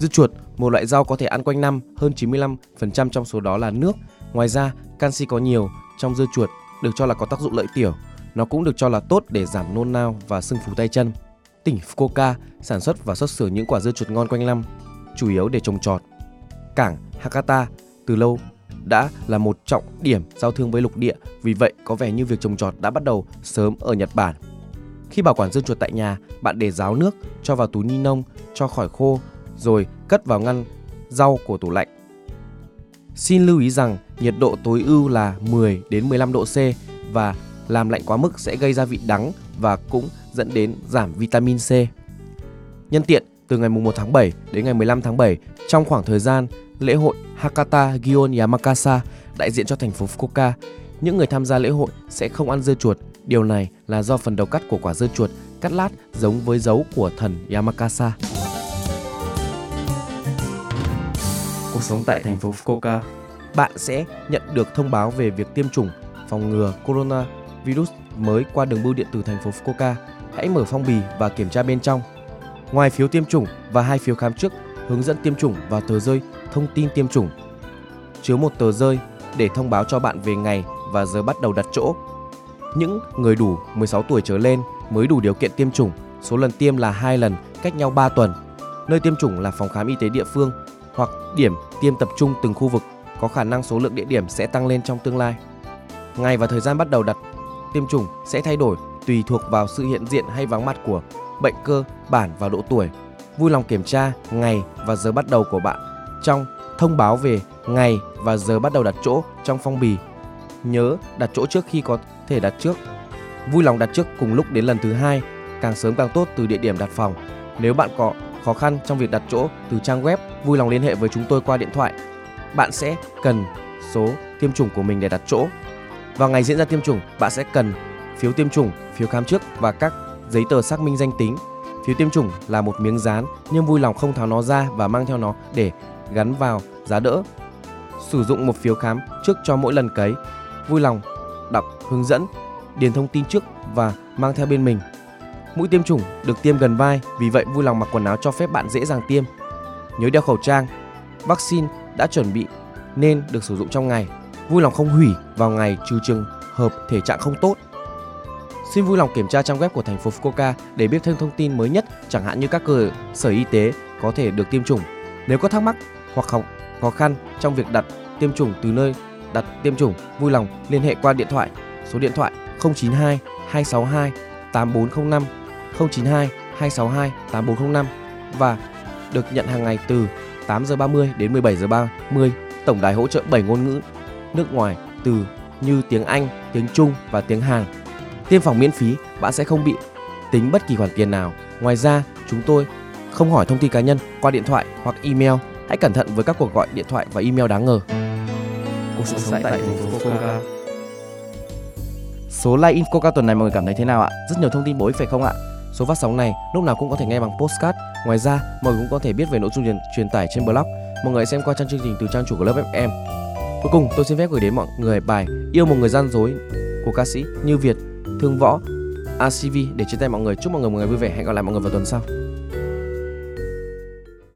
Dưa chuột, một loại rau có thể ăn quanh năm, hơn 95% trong số đó là nước. Ngoài ra, canxi có nhiều trong dưa chuột được cho là có tác dụng lợi tiểu. Nó cũng được cho là tốt để giảm nôn nao và sưng phù tay chân. Tỉnh Fukuoka sản xuất và xuất xưởng những quả dưa chuột ngon quanh năm, chủ yếu để trồng trọt. Cảng Hakata từ lâu đã là một trọng điểm giao thương với lục địa, vì vậy có vẻ như việc trồng trọt đã bắt đầu sớm ở Nhật Bản. Khi bảo quản dưa chuột tại nhà, bạn để ráo nước, cho vào túi ni lông, cho khỏi khô, rồi cất vào ngăn rau của tủ lạnh. Xin lưu ý rằng nhiệt độ tối ưu là 10 đến 15 độ C và làm lạnh quá mức sẽ gây ra vị đắng và cũng dẫn đến giảm vitamin C. Nhân tiện, từ ngày 1 tháng 7 đến ngày 15 tháng 7, trong khoảng thời gian lễ hội Hakata Gion Yamakasa đại diện cho thành phố Fukuoka, những người tham gia lễ hội sẽ không ăn dưa chuột. Điều này là do phần đầu cắt của quả dưa chuột cắt lát giống với dấu của thần Yamakasa. Cuộc sống tại thành phố Fukuoka. Bạn sẽ nhận được thông báo về việc tiêm chủng phòng ngừa corona virus mới qua đường bưu điện từ thành phố Fukuoka. Hãy mở phong bì và kiểm tra bên trong. Ngoài phiếu tiêm chủng và hai phiếu khám trước, hướng dẫn tiêm chủng và tờ rơi thông tin tiêm chủng. Chứa một tờ rơi để thông báo cho bạn về ngày và giờ bắt đầu đặt chỗ. Những người đủ 16 tuổi trở lên mới đủ điều kiện tiêm chủng. Số lần tiêm là hai lần cách nhau 3 tuần. Nơi tiêm chủng là phòng khám y tế địa phương hoặc điểm tiêm tập trung từng khu vực. Có khả năng số lượng địa điểm sẽ tăng lên trong tương lai. Ngày và thời gian bắt đầu đặt tiêm chủng sẽ thay đổi tùy thuộc vào sự hiện diện hay vắng mặt của bệnh cơ bản và độ tuổi. Vui lòng kiểm tra ngày và giờ bắt đầu của bạn trong thông báo về ngày và giờ bắt đầu đặt chỗ trong phong bì. Nhớ đặt chỗ trước khi có thể đặt trước. Vui lòng đặt trước cùng lúc đến lần thứ hai, càng sớm càng tốt từ địa điểm đặt phòng. Nếu bạn có khó khăn trong việc đặt chỗ từ trang web, vui lòng liên hệ với chúng tôi qua điện thoại. Bạn sẽ cần số tiêm chủng của mình để đặt chỗ. Vào ngày diễn ra tiêm chủng, bạn sẽ cần phiếu tiêm chủng, phiếu khám trước và các giấy tờ xác minh danh tính. Phiếu tiêm chủng là một miếng dán nhưng vui lòng không tháo nó ra và mang theo nó để gắn vào giá đỡ. Sử dụng một phiếu khám trước cho mỗi lần cấy. Vui lòng đọc hướng dẫn, điền thông tin trước và mang theo bên mình. Mũi tiêm chủng được tiêm gần vai, vì vậy vui lòng mặc quần áo cho phép bạn dễ dàng tiêm. Nhớ đeo khẩu trang. Vaccine đã chuẩn bị nên được sử dụng trong ngày. Vui lòng không hủy vào ngày trừ trường hợp thể trạng không tốt. Xin vui lòng kiểm tra trang web của thành phố Fukuoka để biết thêm thông tin mới nhất, chẳng hạn như các cơ sở y tế có thể được tiêm chủng. Nếu có thắc mắc hoặc học khó khăn trong việc đặt tiêm chủng từ nơi đặt tiêm chủng, vui lòng liên hệ qua điện thoại số điện thoại 092 262 8405 092 262 8405 và được nhận hàng ngày từ 8 giờ 30 đến 17 giờ 30. Tổng đài hỗ trợ 7 ngôn ngữ nước ngoài từ như tiếng Anh, tiếng Trung và tiếng Hàn. Tiêm phòng miễn phí, bạn sẽ không bị tính bất kỳ khoản tiền nào. Ngoài ra, chúng tôi không hỏi thông tin cá nhân qua điện thoại hoặc email. Hãy cẩn thận với các cuộc gọi điện thoại và email đáng ngờ. Cuộc sống tại thành phố Fukuoka. Số like Infoca tuần này mọi người cảm thấy thế nào ạ? Rất nhiều thông tin bổ ích phải không ạ? Số phát sóng này lúc nào cũng có thể nghe bằng postcard. Ngoài ra, mọi người cũng có thể biết về nội dung truyền, truyền tải trên blog. Mọi người xem qua trang chương trình từ trang chủ của lớp FM. Cuối cùng, tôi xin phép gửi đến mọi người bài Yêu một người gian dối của ca sĩ Như Việt, Thương Võ, ACV để chia tay mọi người. Chúc mọi người một ngày vui vẻ. Hẹn gặp lại mọi người vào tuần sau.